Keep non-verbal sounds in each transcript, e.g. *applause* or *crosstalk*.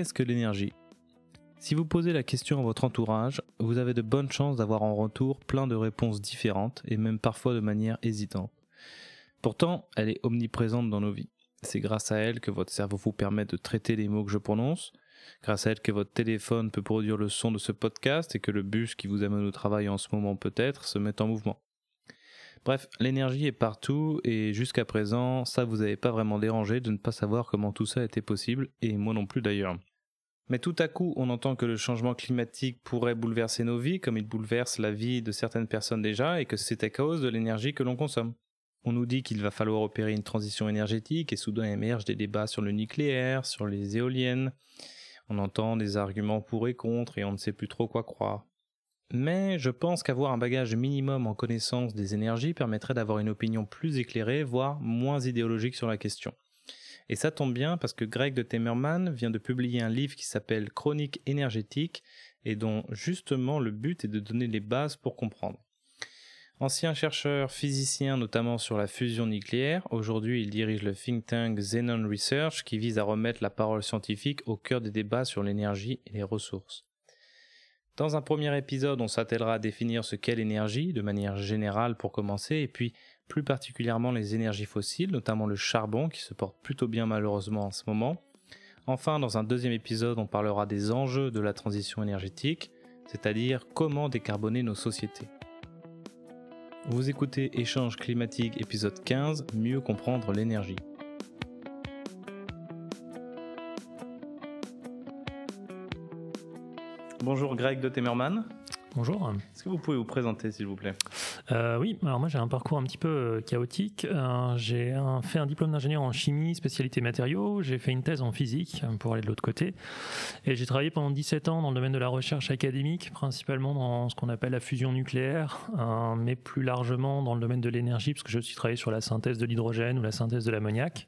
Qu'est-ce que l'énergie? Si vous posez la question à votre entourage, vous avez de bonnes chances d'avoir en retour plein de réponses différentes et même parfois de manière hésitante. Pourtant, elle est omniprésente dans nos vies. C'est grâce à elle que votre cerveau vous permet de traiter les mots que je prononce, grâce à elle que votre téléphone peut produire le son de ce podcast et que le bus qui vous amène au travail en ce moment peut-être se met en mouvement. Bref, l'énergie est partout et jusqu'à présent, ça vous avait pas vraiment dérangé de ne pas savoir comment tout ça était possible et moi non plus d'ailleurs. Mais tout à coup, on entend que le changement climatique pourrait bouleverser nos vies comme il bouleverse la vie de certaines personnes déjà et que c'est à cause de l'énergie que l'on consomme. On nous dit qu'il va falloir opérer une transition énergétique et soudain émergent des débats sur le nucléaire, sur les éoliennes. On entend des arguments pour et contre et on ne sait plus trop quoi croire. Mais je pense qu'avoir un bagage minimum en connaissance des énergies permettrait d'avoir une opinion plus éclairée, voire moins idéologique sur la question. Et ça tombe bien parce que Greg de Temerman vient de publier un livre qui s'appelle Chronique énergétique et dont justement le but est de donner les bases pour comprendre. Ancien chercheur physicien notamment sur la fusion nucléaire, aujourd'hui il dirige le think tank Xenon Research qui vise à remettre la parole scientifique au cœur des débats sur l'énergie et les ressources. Dans un premier épisode, on s'attellera à définir ce qu'est l'énergie de manière générale pour commencer, et puis plus particulièrement les énergies fossiles, notamment le charbon qui se porte plutôt bien malheureusement en ce moment. Enfin, dans un deuxième épisode, on parlera des enjeux de la transition énergétique, c'est-à-dire comment décarboner nos sociétés. Vous écoutez Échange climatique épisode 15, mieux comprendre l'énergie. Bonjour Greg de Temerman. Bonjour. Est-ce que vous pouvez vous présenter s'il vous plaît? Euh, Oui, alors moi j'ai un parcours un petit peu euh, chaotique. Euh, j'ai fait un diplôme d'ingénieur en chimie, spécialité matériaux. J'ai fait une thèse en physique pour aller de l'autre côté. Et j'ai travaillé pendant 17 ans dans le domaine de la recherche académique, principalement dans ce qu'on appelle la fusion nucléaire, mais plus largement dans le domaine de l'énergie, parce que je suis travaillé sur la synthèse de l'hydrogène ou la synthèse de l'ammoniac.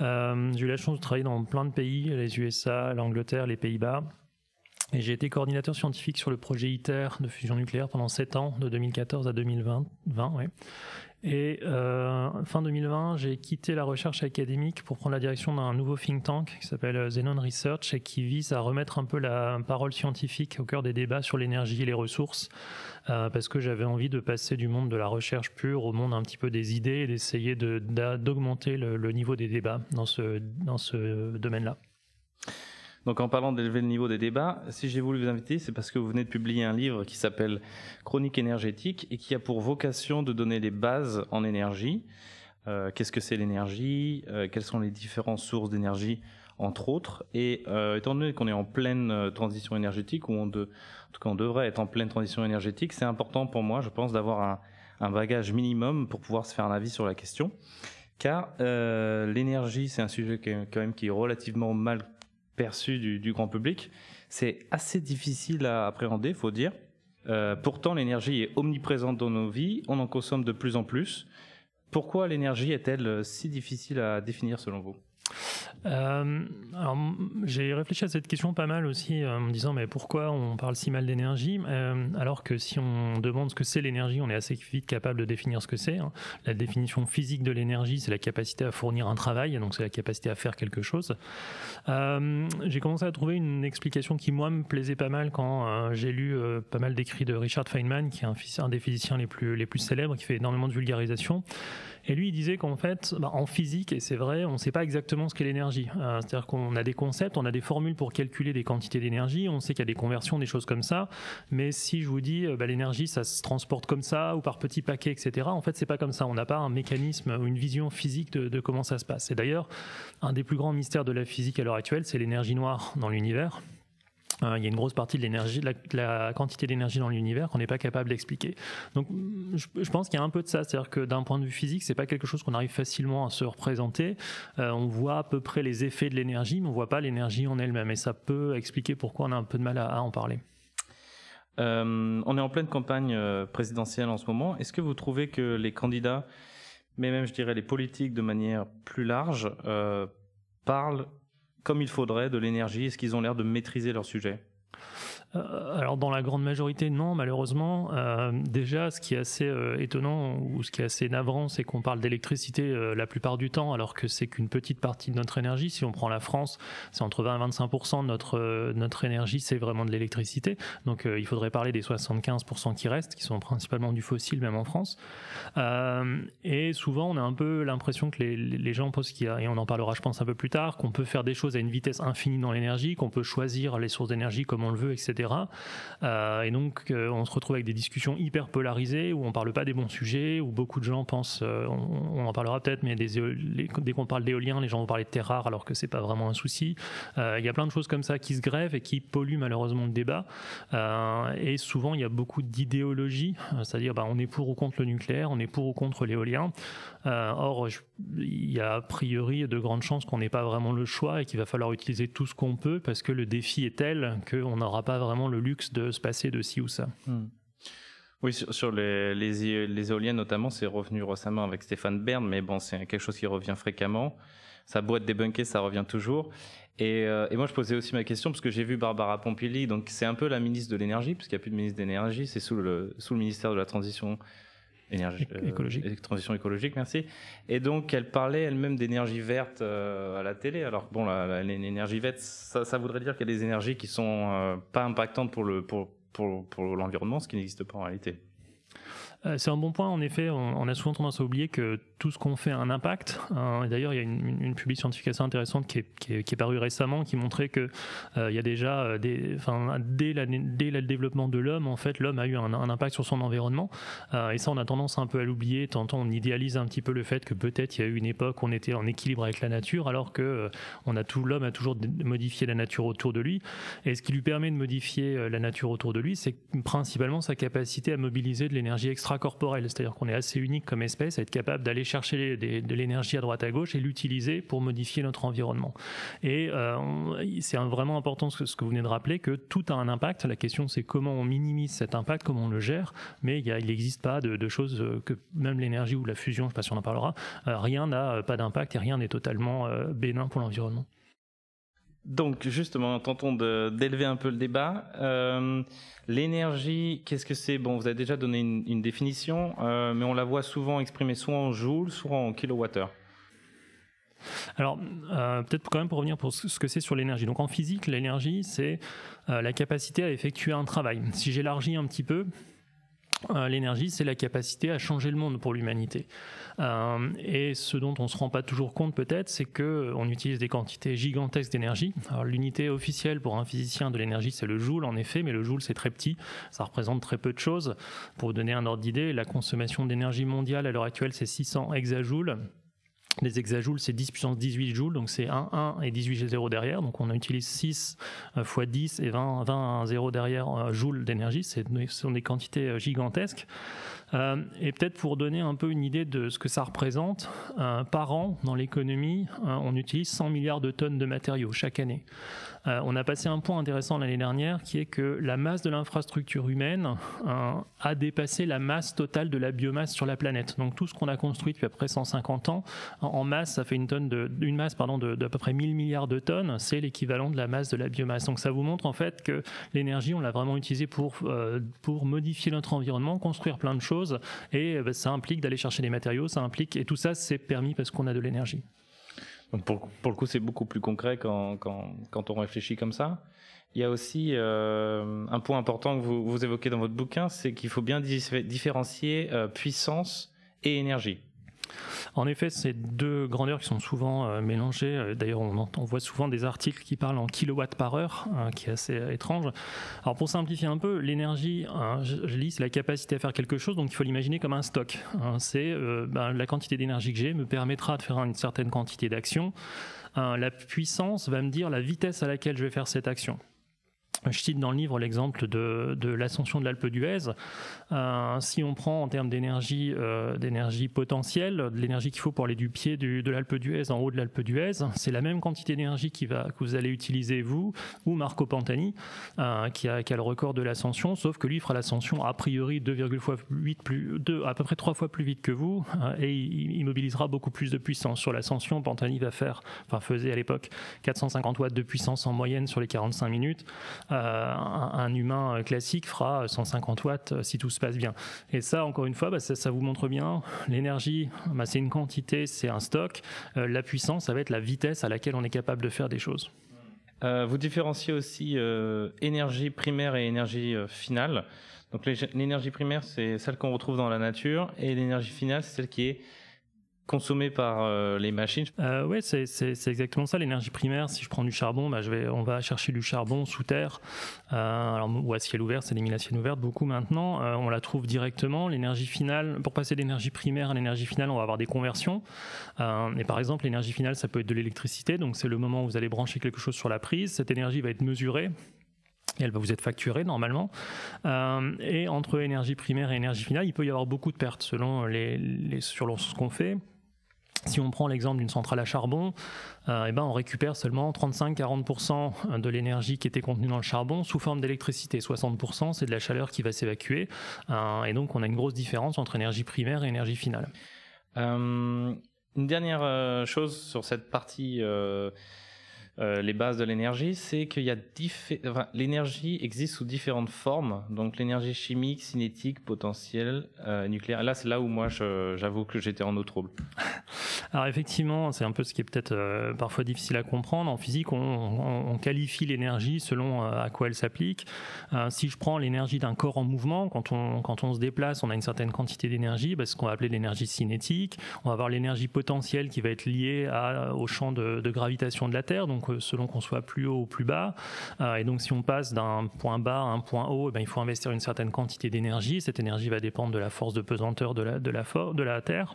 j'ai eu la chance de travailler dans plein de pays, les USA, l'Angleterre, les Pays-Bas. J'ai été coordinateur scientifique sur le projet ITER de fusion nucléaire pendant 7 ans, de 2014 à 2020. ouais. Et euh, fin 2020, j'ai quitté la recherche académique pour prendre la direction d'un nouveau think tank qui s'appelle Xenon Research et qui vise à remettre un peu la parole scientifique au cœur des débats sur l'énergie et les ressources, euh, parce que j'avais envie de passer du monde de la recherche pure au monde un petit peu des idées et d'essayer d'augmenter le, niveau des débats dans ce domaine-là. Donc en parlant d'élever le niveau des débats, si j'ai voulu vous inviter, c'est parce que vous venez de publier un livre qui s'appelle Chronique énergétique et qui a pour vocation de donner les bases en énergie. Euh, Qu'est-ce que c'est l'énergie? Euh, Quelles sont les différentes sources d'énergie entre autres? Et euh, étant donné qu'on est en pleine transition énergétique, ou on en tout cas on devrait être en pleine transition énergétique, c'est important pour moi, je pense, d'avoir un, un, bagage minimum pour pouvoir se faire un avis sur la question. Car l'énergie, c'est un sujet quand même qui est relativement mal perçu du, grand public. C'est assez difficile à appréhender, faut dire. Euh, pourtant, l'énergie est omniprésente dans nos vies, on en consomme de plus en plus. Pourquoi l'énergie est-elle si difficile à définir selon vous? Euh, alors, j'ai réfléchi à cette question pas mal aussi euh, en me disant mais pourquoi on parle si mal d'énergie? Euh, alors que si on demande ce que c'est l'énergie, on est assez vite capable de définir ce que c'est. Hein. La définition physique de l'énergie, c'est la capacité à fournir un travail, donc c'est la capacité à faire quelque chose. Euh, j'ai commencé à trouver une explication qui moi me plaisait pas mal quand j'ai lu pas mal d'écrits de Richard Feynman, qui est un, un des physiciens les plus les plus célèbres, qui fait énormément de vulgarisation. Et lui, il disait qu'en fait, bah, en physique, et c'est vrai, on ne sait pas exactement ce qu'est l'énergie. Euh, C'est-à-dire qu'on a des concepts, on a des formules pour calculer des quantités d'énergie, on sait qu'il y a des conversions, des choses comme ça. Mais si je vous dis, euh, bah, l'énergie, ça se transporte comme ça, ou par petits paquets, etc., en fait, c'est pas comme ça. On n'a pas un mécanisme ou une vision physique de, de comment ça se passe. Et d'ailleurs, un des plus grands mystères de la physique à l'heure actuelle, c'est l'énergie noire dans l'univers. Euh, il y a une grosse partie de l'énergie, la, la, quantité d'énergie dans l'univers qu'on n'est pas capable d'expliquer. Donc, je, pense qu'il y a un peu de ça, c'est-à-dire que d'un point de vue physique, c'est pas quelque chose qu'on arrive facilement à se représenter. Euh, on voit à peu près les effets de l'énergie, mais on voit pas l'énergie en elle-même, et ça peut expliquer pourquoi on a un peu de mal à, en parler. Euh, on est en pleine campagne présidentielle en ce moment. Est-ce que vous trouvez que les candidats, mais même je dirais les politiques de manière plus large, parlent comme il faudrait de l'énergie Est-ce qu'ils ont l'air de maîtriser leur sujet? Alors dans la grande majorité non malheureusement. Euh, déjà ce qui est assez euh, étonnant ou ce qui est assez navrant c'est qu'on parle d'électricité la plupart du temps alors que c'est qu'une petite partie de notre énergie. Si on prend la France c'est entre 20 et 25% de notre, notre énergie c'est vraiment de l'électricité. Donc il faudrait parler des 75% qui restent qui sont principalement du fossile même en France. et souvent on a un peu l'impression que les, les gens pensent qu'il y a, et on en parlera je pense un peu plus tard, qu'on peut faire des choses à une vitesse infinie dans l'énergie, qu'on peut choisir les sources d'énergie comme on le veut, etc. Euh, et donc, euh, on se retrouve avec des discussions hyper polarisées où on parle pas des bons sujets, où beaucoup de gens pensent, euh, on, en parlera peut-être, mais dès qu'on parle d'éolien, les gens vont parler de terres rares alors que c'est pas vraiment un souci. Il y a plein de choses comme ça qui se grèvent et qui polluent malheureusement le débat. et souvent, il y a beaucoup d'idéologie, c'est-à-dire, bah, on est pour ou contre le nucléaire, on est pour ou contre l'éolien. or, il y a a priori de grandes chances qu'on n'ait pas vraiment le choix et qu'il va falloir utiliser tout ce qu'on peut parce que le défi est tel qu'on n'aura pas vraiment le luxe de se passer de ci ou ça. Hmm. Oui, sur, les, les, éoliennes notamment, c'est revenu récemment avec Stéphane Bern, mais bon, c'est quelque chose qui revient fréquemment. Ça boîte débunker, ça revient toujours. Et, euh, et, moi, je posais aussi ma question parce que j'ai vu Barbara Pompili, donc c'est un peu la ministre de l'énergie, puisqu'il n'y a plus de ministre d'énergie, c'est sous le, sous le ministère de la Transition énergie, euh, écologique. transition écologique, merci. Et donc, elle parlait elle-même d'énergie verte euh, à la télé. Alors, bon, l'énergie verte, ça, ça, voudrait dire qu'il y a des énergies qui sont euh, pas impactantes pour le pour, pour, pour l'environnement, ce qui n'existe pas en réalité. C'est un bon point, en effet. On, a souvent tendance à oublier que tout ce qu'on fait a un impact. Euh, d'ailleurs, il y a une, une, publication scientifique assez intéressante qui est, qui est, parue récemment qui montrait que euh, il y a déjà, euh, des, enfin, dès, la, dès le développement de l'homme, en fait, l'homme a eu un, impact sur son environnement. et ça, on a tendance un peu à l'oublier. Tantôt, on idéalise un petit peu le fait que peut-être il y a eu une époque où on était en équilibre avec la nature, alors que l'homme a toujours modifié la nature autour de lui. Et ce qui lui permet de modifier la nature autour de lui, c'est principalement sa capacité à mobiliser de l'énergie extracorporelle. C'est-à-dire qu'on est assez unique comme espèce à être capable d'aller chercher de l'énergie à droite à gauche et l'utiliser pour modifier notre environnement. Et euh, c'est vraiment important ce que, vous venez de rappeler, que tout a un impact. La question c'est comment on minimise cet impact, comment on le gère, mais il n'existe pas de, choses euh, que même l'énergie ou la fusion, je ne sais pas si on en parlera, euh, rien n'a pas d'impact et rien n'est totalement bénin pour l'environnement. Donc justement, tentons d'élever un peu le débat. Euh, l'énergie, qu'est-ce que c'est? Bon, vous avez déjà donné une, définition, euh, mais on la voit souvent exprimée soit en joules, soit en kilowattheure. Alors, euh, peut-être quand même pour revenir pour ce que c'est sur l'énergie. Donc en physique, l'énergie, c'est la capacité à effectuer un travail. Si j'élargis un petit peu, l'énergie, c'est la capacité à changer le monde pour l'humanité. Euh, et ce dont on se rend pas toujours compte peut-être, c'est que euh, on utilise des quantités gigantesques d'énergie. L'unité officielle pour un physicien de l'énergie, c'est le joule en effet, mais le joule c'est très petit, ça représente très peu de choses. Pour donner un ordre d'idée, la consommation d'énergie mondiale à l'heure actuelle, c'est 600 hexajoules. Les hexajoules, c'est 10 puissance 18 joules, donc c'est 1, 1 et 18 0 derrière. Donc on utilise 6 fois 10 et 20, 20 0 derrière euh, joules d'énergie. Ce sont des quantités euh, gigantesques. Euh, et peut-être pour donner un peu une idée de ce que ça représente, par an, dans l'économie, on utilise 100 milliards de tonnes de matériaux chaque année. Euh, on a passé un point intéressant l'année dernière qui est que la masse de l'infrastructure humaine euh, a dépassé la masse totale de la biomasse sur la planète. Donc tout ce qu'on a construit depuis à peu près 150 ans, en, masse, ça fait une, tonne de, masse pardon, de, peu près 1000 milliards de tonnes, c'est l'équivalent de la masse de la biomasse. Donc ça vous montre en fait que l'énergie, on l'a vraiment utilisée pour, euh, pour modifier notre environnement, construire plein de choses, et bah, ça implique d'aller chercher des matériaux, ça implique, et tout ça c'est permis parce qu'on a de l'énergie pour, le coup, c'est beaucoup plus concret quand, quand, quand, on réfléchit comme ça. Il y a aussi euh, un point important que vous, vous évoquez dans votre bouquin, c'est qu'il faut bien différencier euh, puissance et énergie. En effet, c'est deux grandeurs qui sont souvent euh, mélangées. Euh, d'ailleurs, on, voit souvent des articles qui parlent en kilowatts par heure, hein, qui est assez étrange. Alors, pour simplifier un peu, l'énergie, hein, je, lis, c'est la capacité à faire quelque chose, donc il faut l'imaginer comme un stock. Hein. c'est euh, ben, la quantité d'énergie que j'ai me permettra de faire une certaine quantité d'action. la puissance va me dire la vitesse à laquelle je vais faire cette action. Je cite dans le livre l'exemple de, l'ascension de l'Alpe d'Huez. Euh, si on prend en termes d'énergie, euh, d'énergie potentielle, de l'énergie qu'il faut pour aller du pied de l'Alpe d'Huez en haut de l'Alpe d'Huez, c'est la même quantité d'énergie que vous allez utiliser vous ou Marco Pantani, euh, qui, a, le record de l'ascension, sauf que lui fera l'ascension a priori 2,8 plus, 2, à peu près trois fois plus vite que vous, et il, il, mobilisera beaucoup plus de puissance. Sur l'ascension, Pantani va faire, enfin faisait à l'époque 450 watts de puissance en moyenne sur les 45 minutes. Un, humain classique fera 150 watts si tout se passe bien. Et ça, encore une fois, bah, ça, vous montre bien, l'énergie, bah, c'est une quantité, c'est un stock. la puissance, ça va être la vitesse à laquelle on est capable de faire des choses. vous différenciez aussi énergie primaire et énergie finale. Donc l'énergie primaire, c'est celle qu'on retrouve dans la nature, et l'énergie finale, c'est celle qui est consommée par euh, les machines. Euh, oui, c'est exactement ça. L'énergie primaire, si je prends du charbon, bah, on va chercher du charbon sous terre, euh, ou à ciel ouvert, c'est des mines à ciel ouvert beaucoup maintenant. On la trouve directement. L'énergie finale, pour passer d'énergie primaire à l'énergie finale, on va avoir des conversions. et par exemple, l'énergie finale, ça peut être de l'électricité. Donc c'est le moment où vous allez brancher quelque chose sur la prise. Cette énergie va être mesurée elle va vous être facturée normalement. Et entre énergie primaire et énergie finale, il peut y avoir beaucoup de pertes selon, les, les sur ce qu'on fait. Si on prend l'exemple d'une centrale à charbon, euh, eh ben on récupère seulement 35-40% de l'énergie qui était contenue dans le charbon sous forme d'électricité. 60% c'est de la chaleur qui va s'évacuer. Euh, et donc on a une grosse différence entre énergie primaire et énergie finale. une dernière chose sur cette partie euh, les bases de l'énergie, c'est qu'il y a l'énergie existe sous différentes formes. Donc l'énergie chimique, cinétique, potentielle, euh, nucléaire. Là, c'est là où moi, j'avoue que j'étais en eau trouble. *laughs* Alors effectivement, c'est un peu ce qui est peut-être euh, parfois difficile à comprendre. En physique, on, qualifie l'énergie selon à quoi elle s'applique. si je prends l'énergie d'un corps en mouvement, quand on, quand on se déplace, on a une certaine quantité d'énergie, bah, ce qu'on va appeler l'énergie cinétique. On va avoir l'énergie potentielle qui va être liée au champ de, de gravitation de la Terre. Donc selon qu'on soit plus haut ou plus bas. Euh, et donc si on passe d'un point bas à un point haut, eh ben, il faut investir une certaine quantité d'énergie. Cette énergie va dépendre de la force de pesanteur de la, de la, de la Terre.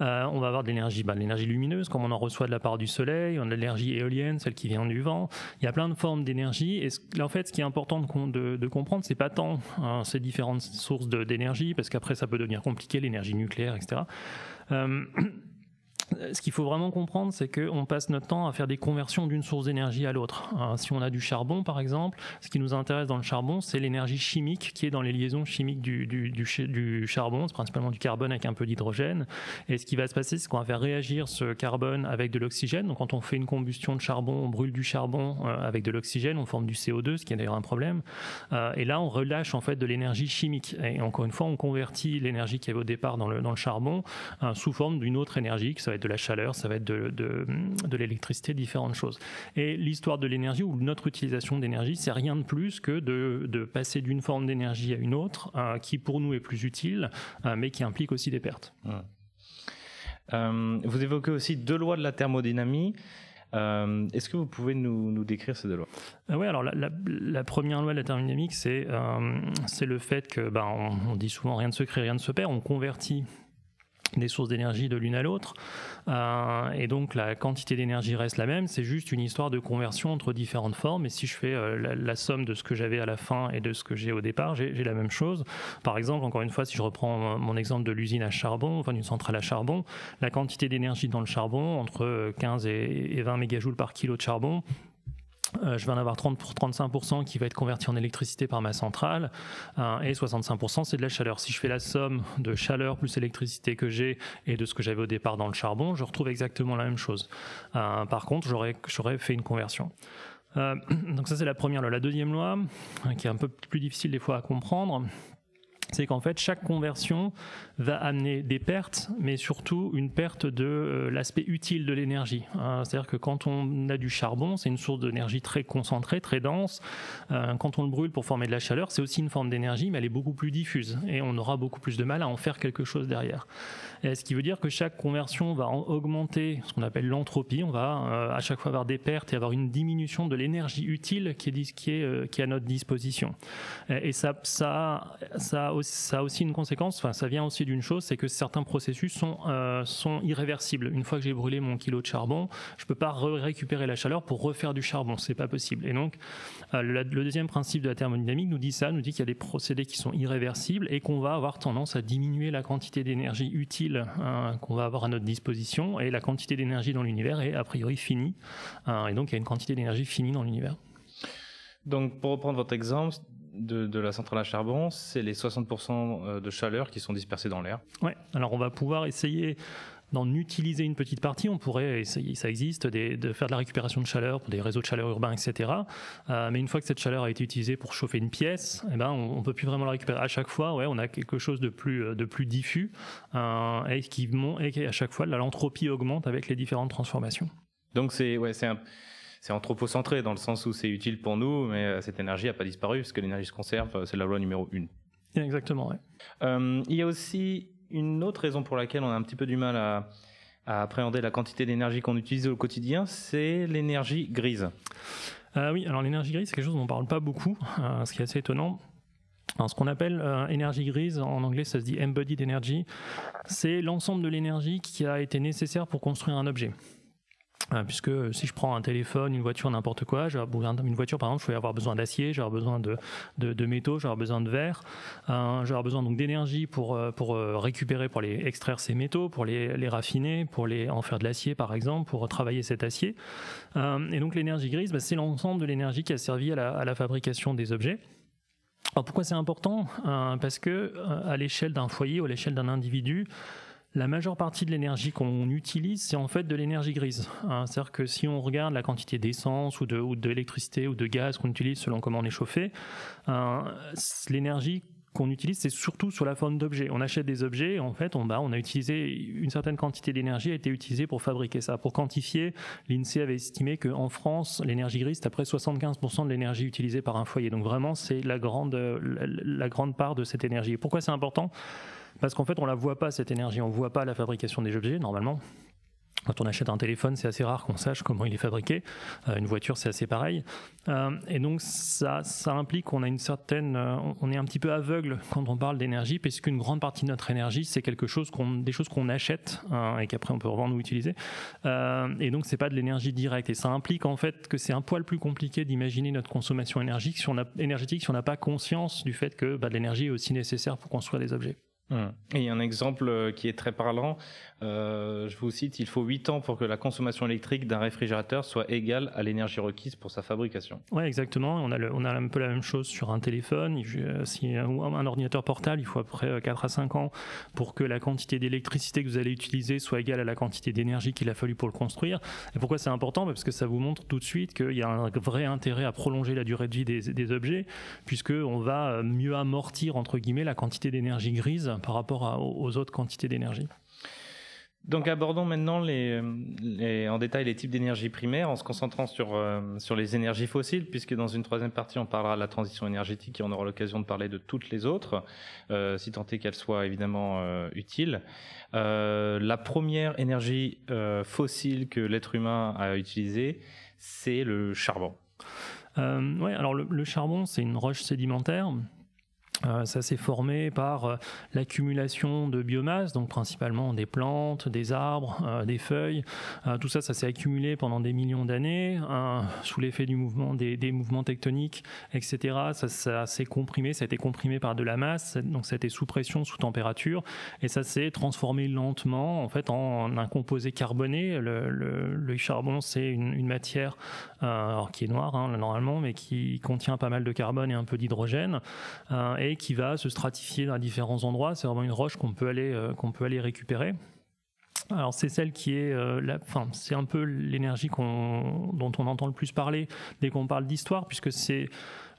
Euh, on va avoir de l'énergie, l'énergie lumineuse, comme on en reçoit de la part du soleil, on a de l'énergie éolienne, celle qui vient du vent. Il y a plein de formes d'énergie. Et en fait, ce qui est important de, de, comprendre, c'est pas tant hein, ces différentes sources d'énergie, parce qu'après ça peut devenir compliqué, l'énergie nucléaire, etc. *clears throat* ce qu'il faut vraiment comprendre, c'est qu'on passe notre temps à faire des conversions d'une source d'énergie à l'autre. Hein, si on a du charbon, par exemple, ce qui nous intéresse dans le charbon, c'est l'énergie chimique qui est dans les liaisons chimiques du, charbon, c'est principalement du carbone avec un peu d'hydrogène. Et ce qui va se passer, c'est qu'on va faire réagir ce carbone avec de l'oxygène. Donc quand on fait une combustion de charbon, on brûle du charbon euh, avec de l'oxygène, on forme du CO2, ce qui est d'ailleurs un problème. Euh, et là, on relâche en fait de l'énergie chimique. Et encore une fois, on convertit l'énergie qui avait au départ dans le, charbon sous forme d'une autre énergie, qui ça va être de la chaleur, ça va être de, de, l'électricité, différentes choses. Et l'histoire de l'énergie ou notre utilisation d'énergie, c'est rien de plus que de, de passer d'une forme d'énergie à une autre, euh, qui pour nous est plus utile, euh, mais qui implique aussi des pertes. Euh, vous évoquez aussi deux lois de la thermodynamie. Est-ce que vous pouvez nous, nous décrire ces deux lois? Oui, alors la, première loi de la thermodynamique, c'est le fait que, ben, on, on, dit souvent rien ne se crée, rien ne se perd. On convertit des sources d'énergie de l'une à l'autre. Euh, et donc la quantité d'énergie reste la même, c'est juste une histoire de conversion entre différentes formes. Et si je fais euh, la, somme de ce que j'avais à la fin et de ce que j'ai au départ, j'ai la même chose. Par exemple, encore une fois, si je reprends mon exemple de l'usine à charbon, enfin d'une centrale à charbon, la quantité d'énergie dans le charbon, entre 15 et 20 mégajoules par kilo de charbon, euh, je vais en avoir 30 pour 35% qui va être converti en électricité par ma centrale euh, et 65% c'est de la chaleur. Si je fais la somme de chaleur plus électricité que j'ai et de ce que j'avais au départ dans le charbon, je retrouve exactement la même chose. Euh, par contre, j'aurais fait une conversion. *clears throat* donc ça c'est la première loi. La deuxième loi, qui est un peu plus difficile des fois à comprendre, c'est qu'en fait chaque conversion va amener des pertes, mais surtout une perte de euh, l'aspect utile de l'énergie. Hein. C'est-à-dire que quand on a du charbon, c'est une source d'énergie très concentrée, très dense. Euh, quand on le brûle pour former de la chaleur, c'est aussi une forme d'énergie, mais elle est beaucoup plus diffuse et on aura beaucoup plus de mal à en faire quelque chose derrière. Et ce qui veut dire que chaque conversion va augmenter ce qu'on appelle l'entropie. On va euh, à chaque fois avoir des pertes et avoir une diminution de l'énergie utile qui est, à notre disposition. Et ça ça a aussi une conséquence, enfin ça vient aussi d'une chose, c'est que certains processus sont, euh, sont irréversibles. Une fois que j'ai brûlé mon kilo de charbon, je peux pas récupérer la chaleur pour refaire du charbon, c'est pas possible. Et donc euh, le, deuxième principe de la thermodynamique nous dit ça, nous dit qu'il y a des procédés qui sont irréversibles et qu'on va avoir tendance à diminuer la quantité d'énergie utile hein, qu'on va avoir à notre disposition et la quantité d'énergie dans l'univers est a priori finie. Hein, et donc il y a une quantité d'énergie finie dans l'univers. Donc pour reprendre votre exemple, de, la centrale à charbon, c'est les 60% de chaleur qui sont dispersés dans l'air. Ouais, alors on va pouvoir essayer d'en utiliser une petite partie. On pourrait essayer, ça existe, de faire de la récupération de chaleur pour des réseaux de chaleur urbains, etc. Euh, mais une fois que cette chaleur a été utilisée pour chauffer une pièce, eh ben, on, ne peut plus vraiment la récupérer. À chaque fois, ouais, on a quelque chose de plus, de plus diffus euh, et, qui, et à chaque fois, l'entropie augmente avec les différentes transformations. Donc c'est ouais, c'est c'est anthropocentré dans le sens où c'est utile pour nous, mais euh, cette énergie n'a pas disparu parce que l'énergie se conserve. C'est la loi numéro une. Exactement. Ouais. il y a aussi une autre raison pour laquelle on a un petit peu du mal à, appréhender la quantité d'énergie qu'on utilise au quotidien, c'est l'énergie grise. Euh, oui, alors l'énergie grise, c'est quelque chose dont on ne parle pas beaucoup, *laughs* euh, ce qui est assez étonnant. ce qu'on appelle euh, énergie grise, en anglais ça se dit embodied energy, c'est l'ensemble de l'énergie qui a été nécessaire pour construire un objet. Euh, puisque si je prends un téléphone, une voiture, n'importe quoi, d'une voiture par exemple, je vais avoir besoin d'acier, j'ai besoin de, de, de métaux, j'ai besoin de verre, euh, j'ai besoin donc d'énergie pour euh, pour euh, récupérer, pour les extraire ces métaux, pour les, les raffiner, pour les en faire de l'acier par exemple, pour travailler cet acier. Euh, et donc l'énergie grise, bah, c'est l'ensemble de l'énergie qui a servi à la, à la fabrication des objets. Alors pourquoi c'est important? Parce que à l'échelle d'un foyer ou à l'échelle d'un individu, la majeure partie de l'énergie qu'on utilise, c'est en fait de l'énergie grise. Hein. C'est-à-dire que si on regarde la quantité d'essence ou d'électricité ou, ou, de gaz qu'on utilise selon comment on est chauffé, hein, l'énergie qu'on utilise, c'est surtout sur la forme d'objets. On achète des objets, et en fait, on, bah, on a utilisé une certaine quantité d'énergie a été utilisée pour fabriquer ça. Pour quantifier, l'INSEE avait estimé qu'en France, l'énergie grise, c'est à près 75% de l'énergie utilisée par un foyer. Donc vraiment, c'est la grande, la, la grande part de cette énergie. Et pourquoi c'est important? Parce qu'en fait, on la voit pas, cette énergie. On voit pas la fabrication des objets, normalement. Quand on achète un téléphone, c'est assez rare qu'on sache comment il est fabriqué. Euh, une voiture, c'est assez pareil. Euh, et donc, ça, implique qu'on a une certaine, euh, on est un petit peu aveugle quand on parle d'énergie, puisqu'une grande partie de notre énergie, c'est quelque chose qu'on, des choses qu'on achète hein, et qu'après on peut revendre ou utiliser. et donc, c'est pas de l'énergie directe. Et ça implique en fait que c'est un poil plus compliqué d'imaginer notre consommation énergique énergétique si on n'a pas conscience du fait que bah, l'énergie est aussi nécessaire pour construire des objets. Hum. Et il y a un exemple euh, qui est très parlant. Euh, je vous cite, il faut 8 ans pour que la consommation électrique d'un réfrigérateur soit égale à l'énergie requise pour sa fabrication. Oui, exactement. On a, un peu la même chose sur un téléphone. Euh, si un, un ordinateur portable, il faut à peu près 4 à 5 ans pour que la quantité d'électricité que vous allez utiliser soit égale à la quantité d'énergie qu'il a fallu pour le construire. Et pourquoi c'est important? Parce que ça vous montre tout de suite qu'il y a un vrai intérêt à prolonger la durée de vie des, des objets, puisqu'on va mieux amortir, entre guillemets, la quantité d'énergie grise par rapport aux autres quantités d'énergie. Donc abordons maintenant les, en détail les types d'énergie primaire en se concentrant sur, euh, sur les énergies fossiles, puisque dans une troisième partie on parlera de la transition énergétique et on aura l'occasion de parler de toutes les autres, euh, si tant est qu'elles soient évidemment euh, utiles. la première énergie fossile que l'être humain a utilisée, c'est le charbon. oui, alors le charbon c'est une roche sédimentaire euh, ça s'est formé par euh, l'accumulation de biomasse, donc principalement des plantes, des arbres, euh, des feuilles. tout ça, ça s'est accumulé pendant des millions d'années, sous l'effet des, mouvements tectoniques, etc. Ça, s'est comprimé, ça a été comprimé par de la masse, donc ça a été sous pression, sous température, et ça s'est transformé lentement, en fait, en un composé carboné. Le, charbon, c'est une, matière qui est noire hein, normalement, mais qui contient pas mal de carbone et un peu d'hydrogène. Qui va se stratifier dans différents endroits. C'est vraiment une roche qu'on peut aller euh, qu'on peut aller récupérer. Alors c'est celle qui est, euh, c'est un peu l'énergie dont on entend le plus parler dès qu'on parle d'histoire, puisque c'est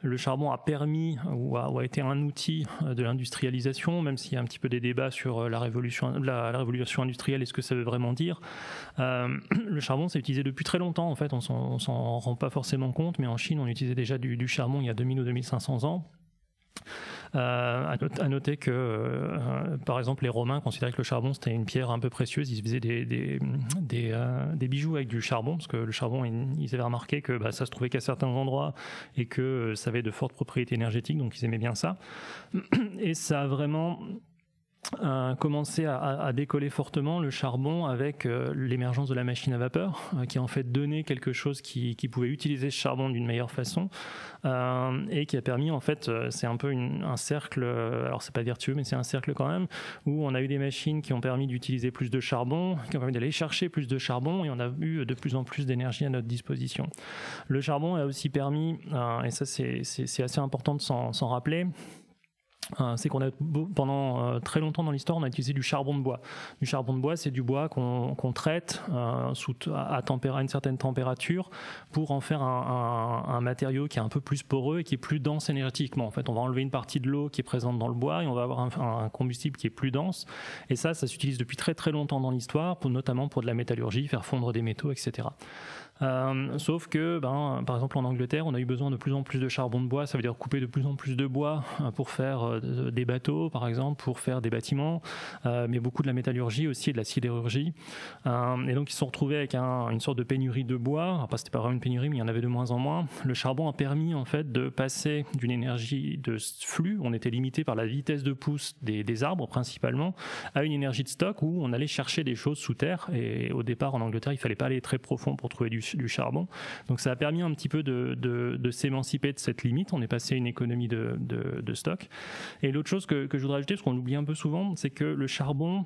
le charbon a permis ou a, été un outil euh, de l'industrialisation, même s'il y a un petit peu des débats sur la révolution, la, révolution industrielle et ce que ça veut vraiment dire. *clears throat* le charbon s'est utilisé depuis très longtemps, en fait, on s'en rend pas forcément compte, mais en Chine on utilisait déjà du charbon il y a 2000 ou 2500 ans. Euh, à, noter que, euh, par exemple, les Romains considéraient que le charbon c'était une pierre un peu précieuse. Ils faisaient des, euh, bijoux avec du charbon, parce que le charbon, ils, avaient remarqué que bah, ça se trouvait qu'à certains endroits et que ça avait de fortes propriétés énergétiques, donc ils aimaient bien ça. Et ça a vraiment a commencé à, décoller fortement le charbon avec euh, l'émergence de la machine à vapeur, euh, qui a en fait donné quelque chose qui, pouvait utiliser ce charbon d'une meilleure façon euh, et qui a permis en fait, c'est un peu un cercle, alors c'est pas vertueux, mais c'est un cercle quand même, où on a eu des machines qui ont permis d'utiliser plus de charbon, qui ont permis d'aller chercher plus de charbon et on a eu de plus en plus d'énergie à notre disposition. Le charbon a aussi permis, et ça c'est assez important de s'en rappeler, c'est qu'on a pendant euh, très longtemps dans l'histoire, on a utilisé du charbon de bois. Du charbon de bois, c'est du bois qu'on traite euh, sous, à, une certaine température pour en faire un, matériau qui est un peu plus poreux et qui est plus dense énergétiquement. En fait, on va enlever une partie de l'eau qui est présente dans le bois et on va avoir un, un combustible qui est plus dense. Et ça, ça s'utilise depuis très très longtemps dans l'histoire, notamment pour de la métallurgie, faire fondre des métaux, etc. Euh, sauf que, ben, par exemple en Angleterre, on a eu besoin de plus en plus de charbon de bois, ça veut dire couper de plus en plus de bois euh, pour faire euh, des bateaux, par exemple, pour faire des bâtiments, mais beaucoup de la métallurgie aussi et de la sidérurgie. et donc ils se sont retrouvés avec une sorte de pénurie de bois. Enfin, c'était pas vraiment une pénurie, mais il y en avait de moins en moins. Le charbon a permis en fait de passer d'une énergie de flux, on était limité par la vitesse de pousse des, des arbres principalement, à une énergie de stock où on allait chercher des choses sous terre. Et au départ en Angleterre, il fallait pas aller très profond pour trouver du du charbon. Donc ça a permis un petit peu de, s'émanciper de cette limite. On est passé à une économie de, stock. Et l'autre chose que, que je voudrais ajouter, parce qu'on l'oublie un peu souvent, c'est que le charbon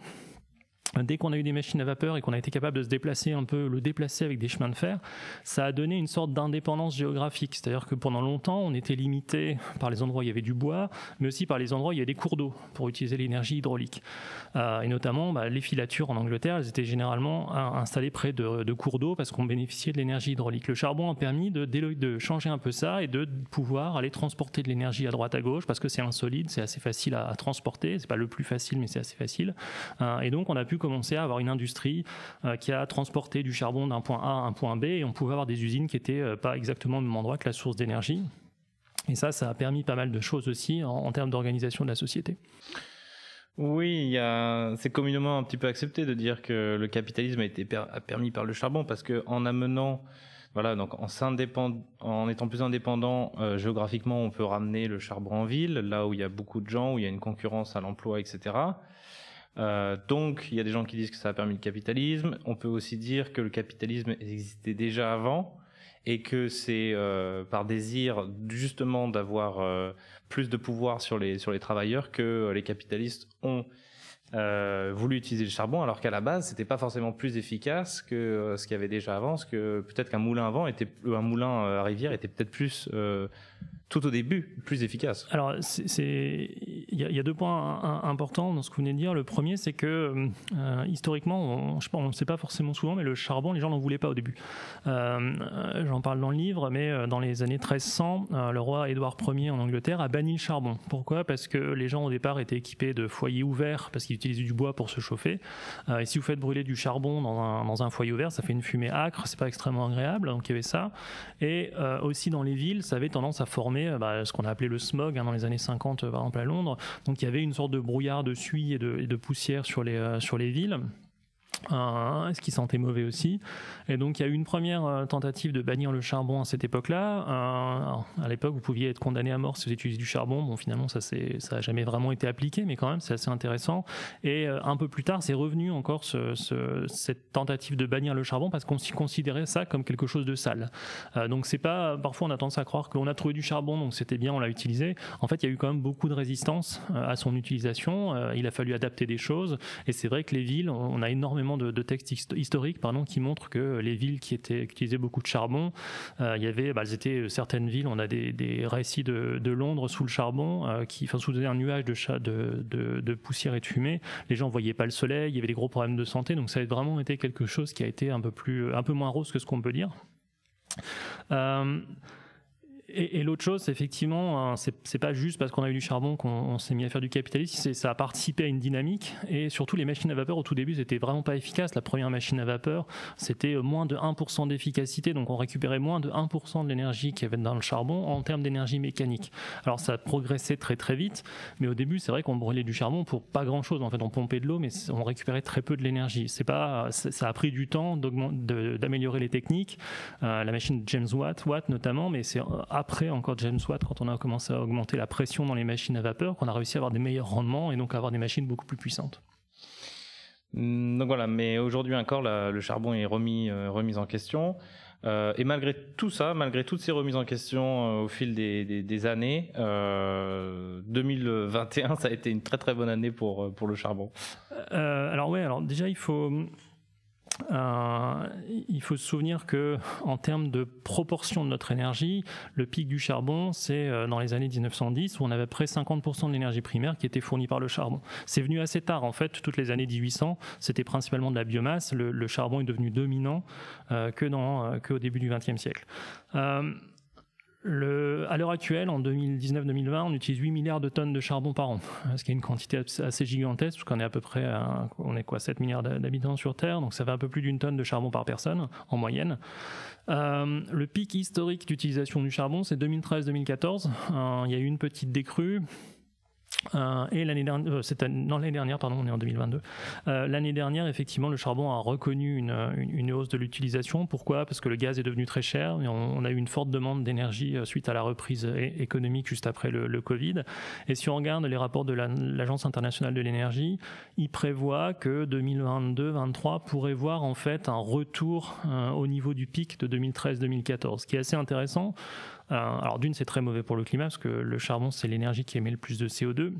dès qu'on a eu des machines à vapeur et qu'on a été capable de se déplacer un peu, le déplacer avec des chemins de fer, ça a donné une sorte d'indépendance géographique. C'est-à-dire que pendant longtemps, on était limité par les endroits où il y avait du bois, mais aussi par les endroits où il y avait des cours d'eau pour utiliser l'énergie hydraulique. Euh, et notamment, bah, les filatures en Angleterre, elles étaient généralement installées près de, cours d'eau parce qu'on bénéficiait de l'énergie hydraulique. Le charbon a permis de, changer un peu ça et de pouvoir aller transporter de l'énergie à droite à gauche parce que c'est insolide, c'est assez facile à, transporter. C'est pas le plus facile, mais c'est assez facile. Euh, et donc, on a pu commencer à avoir une industrie euh, qui a transporté du charbon d'un point A à un point B et on pouvait avoir des usines qui étaient euh, pas exactement au même endroit que la source d'énergie. Et ça, ça a permis pas mal de choses aussi en, termes d'organisation de la société. Oui, c'est communément un petit peu accepté de dire que le capitalisme a été permis par le charbon parce que en amenant, voilà, donc en étant plus indépendant euh, géographiquement, on peut ramener le charbon en ville, là où il y a beaucoup de gens, où il y a une concurrence à l'emploi, etc. Euh, donc, il y a des gens qui disent que ça a permis le capitalisme. On peut aussi dire que le capitalisme existait déjà avant et que c'est euh, par désir justement d'avoir euh, plus de pouvoir sur les sur les travailleurs que les capitalistes ont voulu utiliser le charbon, alors qu'à la base, c'était pas forcément plus efficace que ce qu'il y avait déjà avant, que peut-être qu'un moulin à vent était, un moulin à rivière était peut-être plus tout au début plus efficace. Alors, il y, a deux points importants dans ce que vous venez de dire. Le premier, c'est que euh, historiquement, on, je ne sait pas forcément souvent, mais le charbon, les gens n'en voulaient pas au début. Euh, j'en parle dans le livre, mais euh, dans les années 1300, le roi Édouard Ier en Angleterre a banni le charbon. Pourquoi? Parce que les gens au départ étaient équipés de foyers ouverts parce qu'ils utilisaient du bois pour se chauffer. et si vous faites brûler du charbon dans un, foyer ouvert, ça fait une fumée âcre, c'est pas extrêmement agréable. Donc il y avait ça. Et aussi dans les villes, ça avait tendance à former euh, bah, ce qu'on a appelé le smog hein, dans les années 50, euh, par exemple à Londres. Donc il y avait une sorte de brouillard de suie et de, poussière sur les, euh, sur les villes ce qui sentait mauvais aussi. Et donc il y a eu une première euh, tentative de bannir le charbon à cette époque-là. Euh, à l'époque, vous pouviez être condamné à mort si vous utilisiez du charbon. Bon, finalement, ça c'est ça a jamais vraiment été appliqué, mais quand même, c'est assez intéressant. Et euh, un peu plus tard, c'est revenu encore ce, ce, cette tentative de bannir le charbon parce qu'on considérait ça comme quelque chose de sale. donc c'est pas. Parfois, on a tendance à croire qu'on a trouvé du charbon, donc c'était bien, on l'a utilisé. En fait, il y a eu quand même beaucoup de résistance à son utilisation. il a fallu adapter des choses. Et c'est vrai que les villes, on a énormément de, textes historiques pardon, qui montrent que les villes qui, étaient, utilisaient beaucoup de charbon, euh, il y avait, bah, étaient euh, certaines villes, on a des, récits de, Londres sous le charbon, euh, qui, enfin, sous un nuage de, de, poussière et de fumée. Les gens ne voyaient pas le soleil, il y avait des gros problèmes de santé, donc ça a vraiment été quelque chose qui a été un peu, plus, un peu moins rose que ce qu'on peut dire. Et, l'autre chose, effectivement, hein, c'est pas juste parce qu'on a eu du charbon qu'on s'est mis à faire du capitalisme, ça a participé à une dynamique. Et surtout, les machines à vapeur, au tout début, c'était vraiment pas efficace. La première machine à vapeur, c'était euh, moins de 1% d'efficacité, donc on récupérait moins de 1% de l'énergie qu'il y avait dans le charbon en termes d'énergie mécanique. Alors ça a progressé très très vite, mais au début, c'est vrai qu'on brûlait du charbon pour pas grand chose. En fait, on pompait de l'eau, mais on récupérait très peu de l'énergie. C'est pas, ça a pris du temps d'améliorer les techniques. Euh, la machine James Watt, Watt notamment, mais c'est après encore James Watt, quand on a commencé à augmenter la pression dans les machines à vapeur, qu'on a réussi à avoir des meilleurs rendements et donc à avoir des machines beaucoup plus puissantes. Mm, donc voilà, mais aujourd'hui encore, le charbon est remis, remis en question. Euh, et malgré tout ça, malgré toutes ces remises en question euh, au fil des, des, des années, euh, 2021, ça a été une très très bonne année pour, pour le charbon. Euh, alors ouais, alors déjà il faut euh, il faut se souvenir que en termes de proportion de notre énergie, le pic du charbon, c'est euh, dans les années 1910 où on avait près 50% de l'énergie primaire qui était fournie par le charbon. C'est venu assez tard en fait, toutes les années 1800, c'était principalement de la biomasse. Le, charbon est devenu dominant euh, que dans que au début du XXe siècle. Le, à l'heure actuelle, en 2019-2020, on utilise 8 milliards de tonnes de charbon par an, ce qui est une quantité assez gigantesque, parce qu'on est à peu près, on est quoi, 7 milliards d'habitants sur Terre, donc ça fait un peu plus d'une tonne de charbon par personne, en moyenne. Euh, le pic historique d'utilisation du charbon, c'est 2013-2014. Euh, il y a eu une petite décrue, euh, et l'année dernière, euh, l'année dernière, pardon, on est en 2022. Euh, l'année dernière, effectivement, le charbon a reconnu une, hausse de l'utilisation. Pourquoi? Parce que le gaz est devenu très cher. Et on, a eu une forte demande d'énergie suite à la reprise économique juste après le, Covid. Et si on regarde les rapports de l'Agence internationale de l'énergie, ils prévoient que 2022-2023 pourrait voir en fait un retour au niveau du pic de 2013-2014, ce qui est assez intéressant alors d'une, c'est très mauvais pour le climat parce que le charbon, c'est l'énergie qui émet le plus de CO2.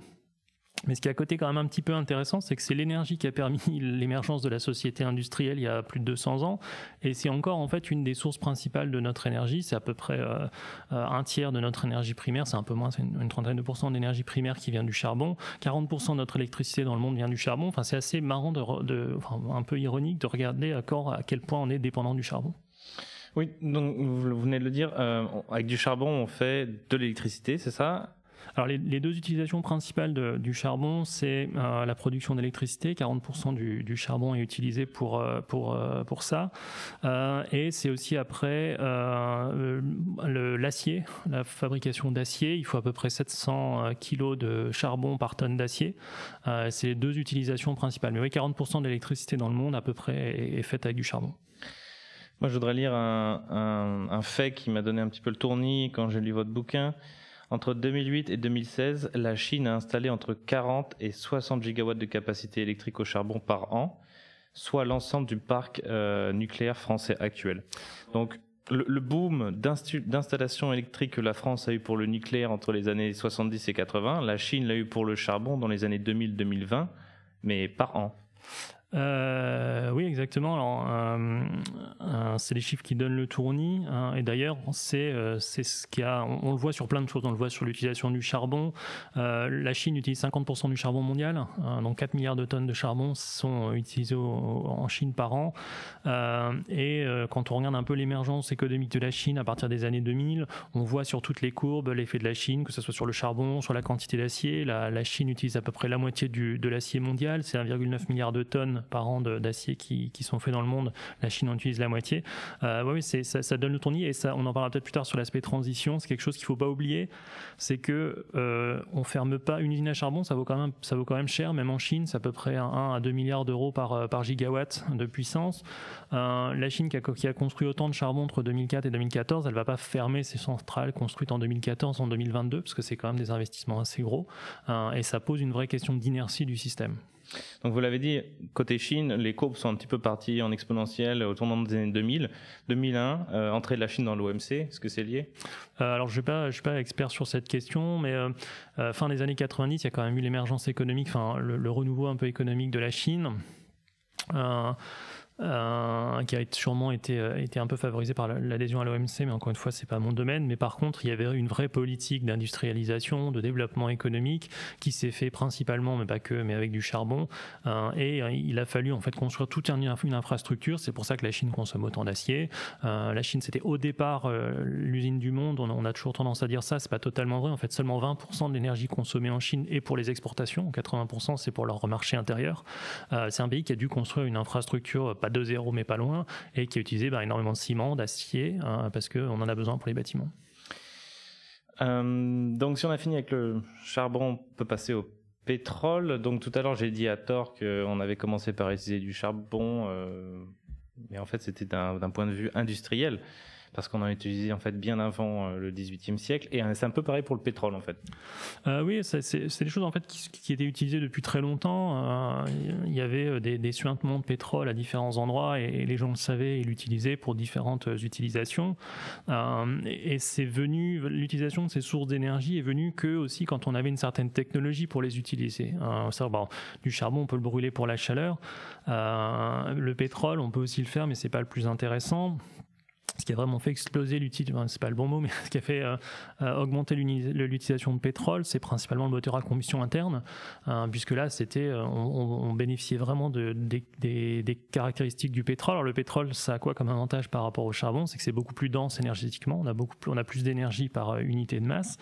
Mais ce qui est à côté quand même un petit peu intéressant, c'est que c'est l'énergie qui a permis *laughs* l'émergence de la société industrielle il y a plus de 200 ans, et c'est encore en fait une des sources principales de notre énergie. C'est à peu près euh, un tiers de notre énergie primaire, c'est un peu moins, c'est une, trentaine de pourcents d'énergie primaire qui vient du charbon. 40% de notre électricité dans le monde vient du charbon. Enfin, c'est assez marrant, un peu ironique de regarder à, à quel point on est dépendant du charbon. Oui, donc vous venez de le dire, euh, avec du charbon, on fait de l'électricité, c'est ça? Alors les, deux utilisations principales du charbon, c'est euh, la production d'électricité. 40% du, charbon est utilisé pour euh, pour pour ça, et c'est aussi après l'acier, la fabrication d'acier. Il faut à peu près 700 kilos de charbon par tonne d'acier. c'est les deux utilisations principales. Mais oui, 40% de l'électricité dans le monde à peu près est, est faite avec du charbon. Moi, je voudrais lire un, un, fait qui m'a donné un petit peu le tournis quand j'ai lu votre bouquin. Entre 2008 et 2016, la Chine a installé entre 40 et 60 gigawatts de capacité électrique au charbon par an, soit l'ensemble du parc euh, nucléaire français actuel. Donc, le, le boom d'installation électrique que la France a eu pour le nucléaire entre les années 70 et 80, la Chine l'a eu pour le charbon dans les années 2000-2020, mais par an. Euh, oui, exactement. Alors, euh, euh, c'est les chiffres qui donnent le tournis. Hein, et d'ailleurs, c'est c'est ce a. On, le voit sur plein de choses. On le voit sur l'utilisation du charbon. La Chine utilise 50% du charbon mondial. Hein, donc 4 milliards de tonnes de charbon sont utilisées en Chine par an. et quand on regarde un peu l'émergence économique de la Chine à partir des années 2000, on voit sur toutes les courbes l'effet de la Chine, que ce soit sur le charbon, sur la quantité d'acier. La, la, Chine utilise à peu près la moitié du, de l'acier mondial. C'est 1,9 milliard de tonnes par an d'acier qui, sont faits dans le monde. La Chine en utilise la moitié. Euh, oui, ça, donne le tournis et on en parlera peut-être plus tard sur l'aspect transition. C'est quelque chose qu'il faut pas oublier, c'est que euh, ferme pas une usine à charbon, ça vaut quand même, ça vaut quand même cher. Même en Chine, c'est à peu près 1 à 2 milliards d'euros par, euh, par gigawatt de puissance. Euh, la Chine qui a, construit autant de charbon entre 2004 et 2014, elle va pas fermer ses centrales construites en 2014 en 2022 parce que c'est quand même des investissements assez gros et ça pose une vraie question d'inertie du système. Donc vous l'avez dit, côté Chine, les courbes sont un petit peu parties en exponentielle au tournant des années 2000. 2001, euh, entrée de la Chine dans l'OMC, est-ce que c'est lié? Euh, Alors je ne suis pas expert sur cette question, mais euh, fin des années 90, il y a quand même eu l'émergence économique, le, renouveau un peu économique de la Chine. Euh, qui a sûrement été, euh, été un peu favorisé par l'adhésion à l'OMC, mais encore une fois, c'est pas mon domaine. Mais par contre, il y avait une vraie politique d'industrialisation, de développement économique qui s'est fait principalement, mais pas que, mais avec du charbon. Euh, et il a fallu construire toute une, une infrastructure. C'est pour ça que la Chine consomme autant d'acier. La Chine, c'était au départ l'usine du monde. On a, on a, toujours tendance à dire ça. C'est pas totalement vrai. En fait, seulement 20% de l'énergie consommée en Chine est pour les exportations. 80% c'est pour leur marché intérieur. c'est un pays qui a dû construire une infrastructure pas de zéro mais pas loin, et qui a utilisé bah, énormément de ciment, d'acier, hein, parce qu'on en a besoin pour les bâtiments. Euh, donc si on a fini avec le charbon, on peut passer au pétrole. Donc tout à l'heure j'ai dit à tort qu'on avait commencé par utiliser du charbon, euh, mais en fait c'était d'un point de vue industriel. Parce qu'on en utilisait en fait bien avant le 18e siècle. Et c'est un peu pareil pour le pétrole en fait. oui, c'est des choses en fait qui, étaient utilisées depuis très longtemps. il y avait des, suintements de pétrole à différents endroits et, les gens le savaient et l'utilisaient pour différentes utilisations. et, c'est venu, l'utilisation de ces sources d'énergie est venue que aussi quand on avait une certaine technologie pour les utiliser. Euh, du charbon, on peut le brûler pour la chaleur. Euh, le pétrole, on peut aussi le faire, mais c'est pas le plus intéressant ce qui a vraiment fait exploser l'utilisation, c'est pas le bon mot, mais *laughs* ce qui a fait euh, euh, augmenter l'utilisation de pétrole, c'est principalement le moteur à combustion interne, hein, puisque là, c'était, euh, on, bénéficiait vraiment de, des, caractéristiques du pétrole. Alors le pétrole, ça a quoi comme avantage par rapport au charbon? C'est que c'est beaucoup plus dense énergétiquement, on a beaucoup plus, on a plus d'énergie par unité de masse,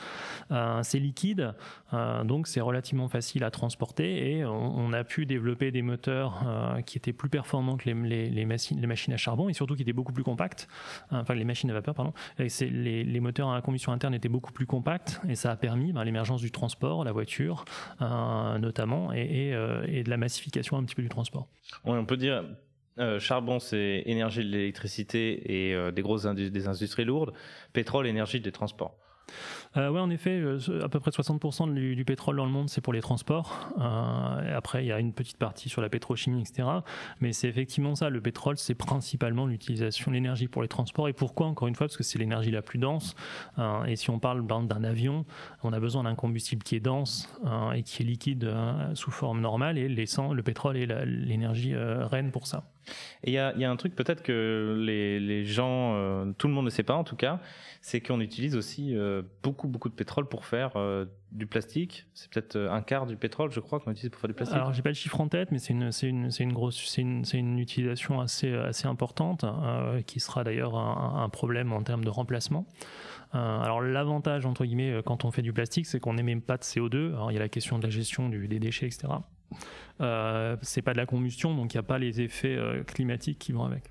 c'est liquide, donc c'est relativement facile à transporter, et on, a pu développer des moteurs qui étaient plus performants que les, machines, les machines à charbon, et surtout qui étaient beaucoup plus compacts enfin les machines à vapeur, pardon, les, les, moteurs à combustion interne étaient beaucoup plus compacts et ça a permis ben, l'émergence du transport, la voiture euh, notamment, et, euh, et, de la massification un petit peu du transport. On peut dire euh, charbon, c'est énergie de l'électricité et des grosses des industries lourdes. Pétrole, énergie des transports. Euh, oui, en effet, euh, à peu près 60% du, pétrole dans le monde, c'est pour les transports. Euh, après, il y a une petite partie sur la pétrochimie, etc. Mais c'est effectivement ça. Le pétrole, c'est principalement l'utilisation de l'énergie pour les transports. Et pourquoi Encore une fois, parce que c'est l'énergie la plus dense. Et si on parle d'un avion, on a besoin d'un combustible qui est dense et qui est liquide sous forme normale. Et le pétrole est l'énergie reine pour ça. Il y a, un truc peut-être que les, gens, euh, tout le monde ne sait pas en tout cas, c'est qu'on utilise aussi euh, beaucoup beaucoup de pétrole pour faire euh, du plastique. C'est peut-être un quart du pétrole, je crois, qu'on utilise pour faire du plastique. Alors j'ai pas le chiffre en tête, mais c'est une c'est une c'est une c'est une utilisation assez assez importante qui sera d'ailleurs un, problème en termes de remplacement. alors l'avantage entre guillemets quand on fait du plastique, c'est qu'on n'émet pas de CO2. Alors il y a la question de la gestion des déchets, etc. Euh, c'est pas de la combustion, donc il n'y a pas les effets euh, climatiques qui vont avec,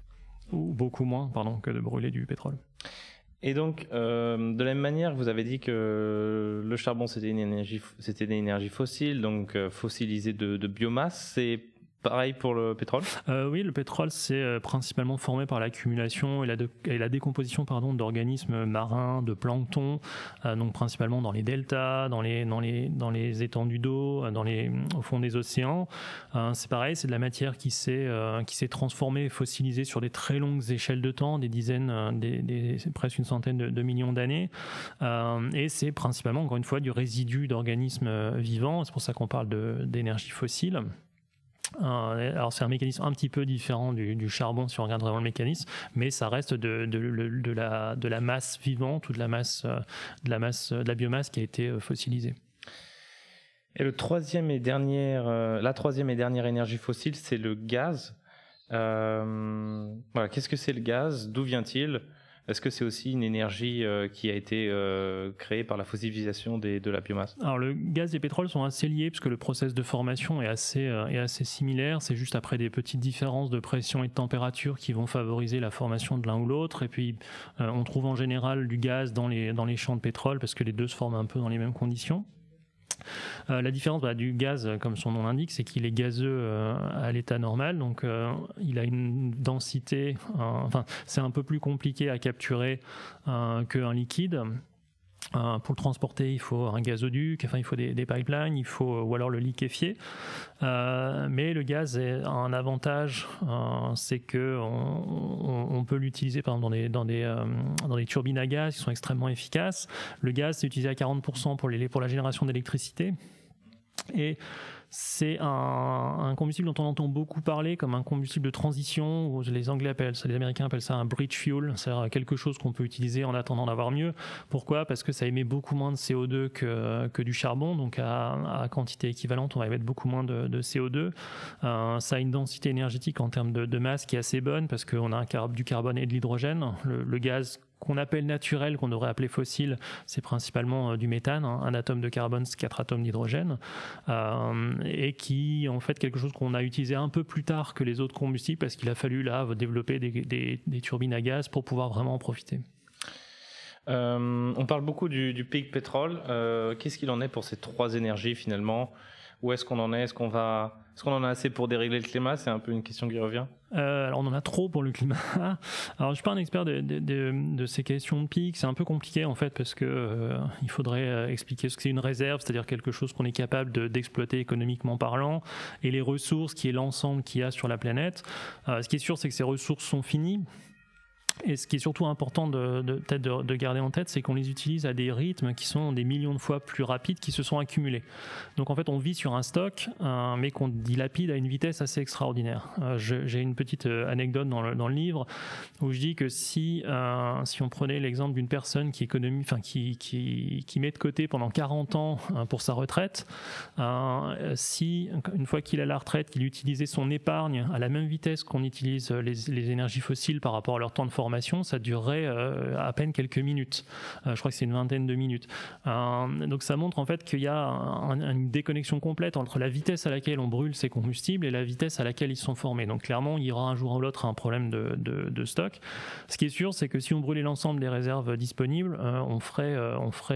ou beaucoup moins, pardon, que de brûler du pétrole. Et donc, euh, de la même manière, vous avez dit que le charbon c'était une énergie, c'était fossile, donc fossilisée de, de biomasse. C'est Pareil pour le pétrole? Euh, Oui, le pétrole, c'est euh, principalement formé par l'accumulation et la, et décomposition pardon, d'organismes marins, de plancton, euh, donc principalement dans les deltas, dans les, étendues d'eau, au fond des océans. c'est pareil, c'est de la matière qui s'est transformée, fossilisée sur des très longues échelles de temps, des dizaines, presque une centaine de millions d'années. et c'est principalement, encore une fois, du résidu d'organismes vivants. C'est pour ça qu'on parle d'énergie fossile. Euh, alors c'est un mécanisme un petit peu différent du, charbon si on regarde vraiment le mécanisme, mais ça reste de, la, masse vivante ou de la masse, euh, de la masse, de la biomasse qui a été euh, fossilisée. Et le troisième et dernière, la troisième et dernière énergie fossile, c'est le gaz. voilà, qu'est-ce que c'est le gaz? D'où vient-il? Est-ce que c'est aussi une énergie euh, qui a été euh, créée par la fossilisation de la biomasse? Alors le gaz et le pétrole sont assez liés puisque le process de formation est assez, euh, assez similaire. C'est juste après des petites différences de pression et de température qui vont favoriser la formation de l'un ou l'autre. Et puis on trouve en général du gaz dans les, dans les champs de pétrole parce que les deux se forment un peu dans les mêmes conditions. Euh, la différence bah, du gaz, comme son nom l'indique, c'est qu'il est gazeux euh, à l'état normal, donc euh, il a une densité, enfin c'est un peu plus compliqué à capturer qu'un liquide. Euh, pour le transporter, il faut un gazoduc, enfin il faut des, pipelines, il faut ou alors le liquéfier. Euh, mais le gaz a un avantage, euh, c'est que on, on, peut l'utiliser par exemple dans des euh, turbines à gaz qui sont extrêmement efficaces. Le gaz c'est utilisé à 40% pour pour la génération d'électricité et c'est un, combustible dont on entend beaucoup parler comme un combustible de transition, les Anglais appellent ça, les Américains appellent ça un bridge fuel, c'est-à-dire quelque chose qu'on peut utiliser en attendant d'avoir mieux. Pourquoi? Parce que ça émet beaucoup moins de CO2 que, que du charbon, donc à, quantité équivalente, on va émettre beaucoup moins de, CO2. Euh, ça a une densité énergétique en termes de, masse qui est assez bonne, parce qu'on a un, du carbone et de l'hydrogène. le gaz qu'on appelle naturel, qu'on devrait appeler fossile, c'est principalement euh, du méthane, hein, un atome de carbone, quatre atomes d'hydrogène, euh, et qui en fait quelque chose qu'on a utilisé un peu plus tard que les autres combustibles parce qu'il a fallu là développer des, turbines à gaz pour pouvoir vraiment en profiter. Euh, on parle beaucoup du, du pic pétrole. Qu'est-ce qu'il en est pour ces trois énergies finalement? Où est-ce qu'on en est? Est-ce qu'on va, est-ce qu'on en a assez pour dérégler le climat? C'est un peu une question qui revient. Euh, alors on en a trop pour le climat. *laughs* Alors je suis pas un expert de, ces questions de pic. C'est un peu compliqué en fait parce que euh, il faudrait euh, expliquer ce que c'est une réserve, c'est-à-dire quelque chose qu'on est capable d'exploiter économiquement parlant, et les ressources qui est l'ensemble qu'il y a sur la planète. ce qui est sûr, c'est que ces ressources sont finies. Et ce qui est surtout important de, peut-être de, garder en tête, c'est qu'on les utilise à des rythmes qui sont des millions de fois plus rapides qui se sont accumulés. Donc en fait, on vit sur un stock, mais qu'on dilapide à une vitesse assez extraordinaire. Euh, j'ai une petite euh, anecdote dans le, livre où je dis que si, euh, si on prenait l'exemple d'une personne qui, économie, enfin, qui, qui, met de côté pendant 40 ans pour sa retraite, si une fois qu'il a la retraite, qu'il utilisait son épargne à la même vitesse qu'on utilise les, les énergies fossiles par rapport à leur temps de formation, ça durerait euh, à peine quelques minutes. Euh, je crois que c'est une vingtaine de minutes. Euh, donc ça montre en fait qu'il y a une déconnexion complète entre la vitesse à laquelle on brûle ces combustibles et la vitesse à laquelle ils sont formés. Donc clairement, il y aura un jour ou l'autre un problème de, stock. Ce qui est sûr, c'est que si on brûlait l'ensemble des réserves disponibles, on, ferait,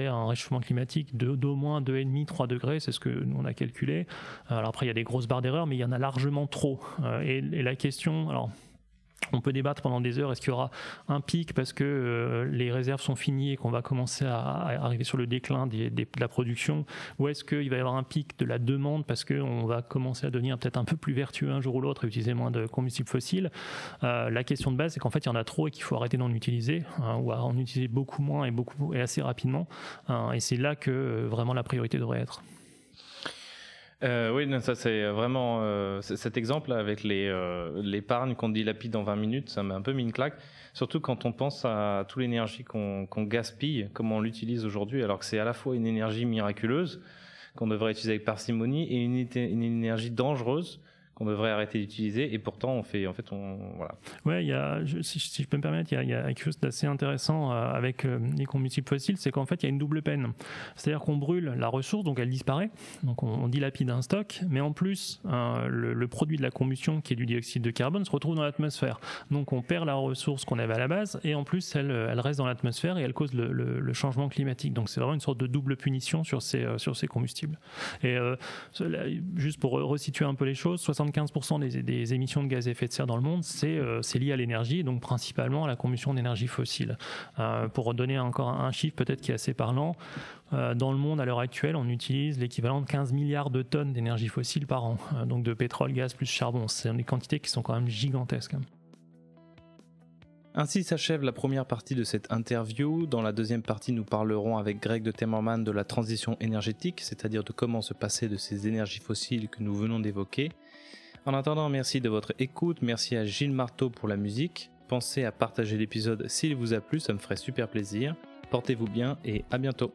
un réchauffement climatique d'au moins 2,5-3 degrés, c'est ce que nous on a calculé. Alors après, il y a des grosses barres d'erreur, mais il y en a largement trop. et, et la question, alors on peut débattre pendant des heures, est-ce qu'il y aura un pic parce que euh, les réserves sont finies et qu'on va commencer à, arriver sur le déclin de la production, ou est-ce qu'il va y avoir un pic de la demande parce qu'on va commencer à devenir peut-être un peu plus vertueux un jour ou l'autre et utiliser moins de combustibles fossiles euh, La question de base, c'est qu'en fait, il y en a trop et qu'il faut arrêter d'en utiliser, hein, ou en utiliser beaucoup moins et, assez rapidement. Hein, et c'est là que euh, vraiment la priorité devrait être. Euh, oui, ça c'est vraiment euh, cet exemple avec les euh, l'épargne qu'on dilapide en 20 minutes, ça m'a un peu mis une claque. Surtout quand on pense à toute l'énergie qu'on gaspille, comment on l'utilise aujourd'hui, alors que c'est à la fois une énergie miraculeuse qu'on devrait utiliser avec parcimonie et une énergie dangereuse qu'on devrait arrêter d'utiliser et pourtant on fait en fait on voilà. Ouais il y a si, je peux me permettre il y a, quelque chose d'assez intéressant euh, avec euh, les combustibles fossiles c'est qu'en fait il y a une double peine. C'est à dire qu'on brûle la ressource donc elle disparaît. Donc on, dilapide un stock mais en plus euh, le, produit de la combustion qui est du dioxyde de carbone se retrouve dans l'atmosphère. Donc on perd la ressource qu'on avait à la base et en plus elle, elle reste dans l'atmosphère et elle cause le, changement climatique. Donc c'est vraiment une sorte de double punition sur ces sur ces combustibles. Et juste pour resituer un peu les choses 75% des, émissions de gaz à effet de serre dans le monde, c'est euh, lié à l'énergie, donc principalement à la combustion d'énergie fossile. Euh, pour donner encore un, chiffre peut-être qui est assez parlant, euh, dans le monde à l'heure actuelle, on utilise l'équivalent de 15 milliards de tonnes d'énergie fossile par an, donc de pétrole, gaz plus charbon. C'est des quantités qui sont quand même gigantesques. Ainsi s'achève la première partie de cette interview. Dans la deuxième partie, nous parlerons avec Greg de Temmerman de la transition énergétique, c'est-à-dire de comment se passer de ces énergies fossiles que nous venons d'évoquer. En attendant, merci de votre écoute, merci à Gilles Marteau pour la musique. Pensez à partager l'épisode s'il vous a plu, ça me ferait super plaisir. Portez-vous bien et à bientôt.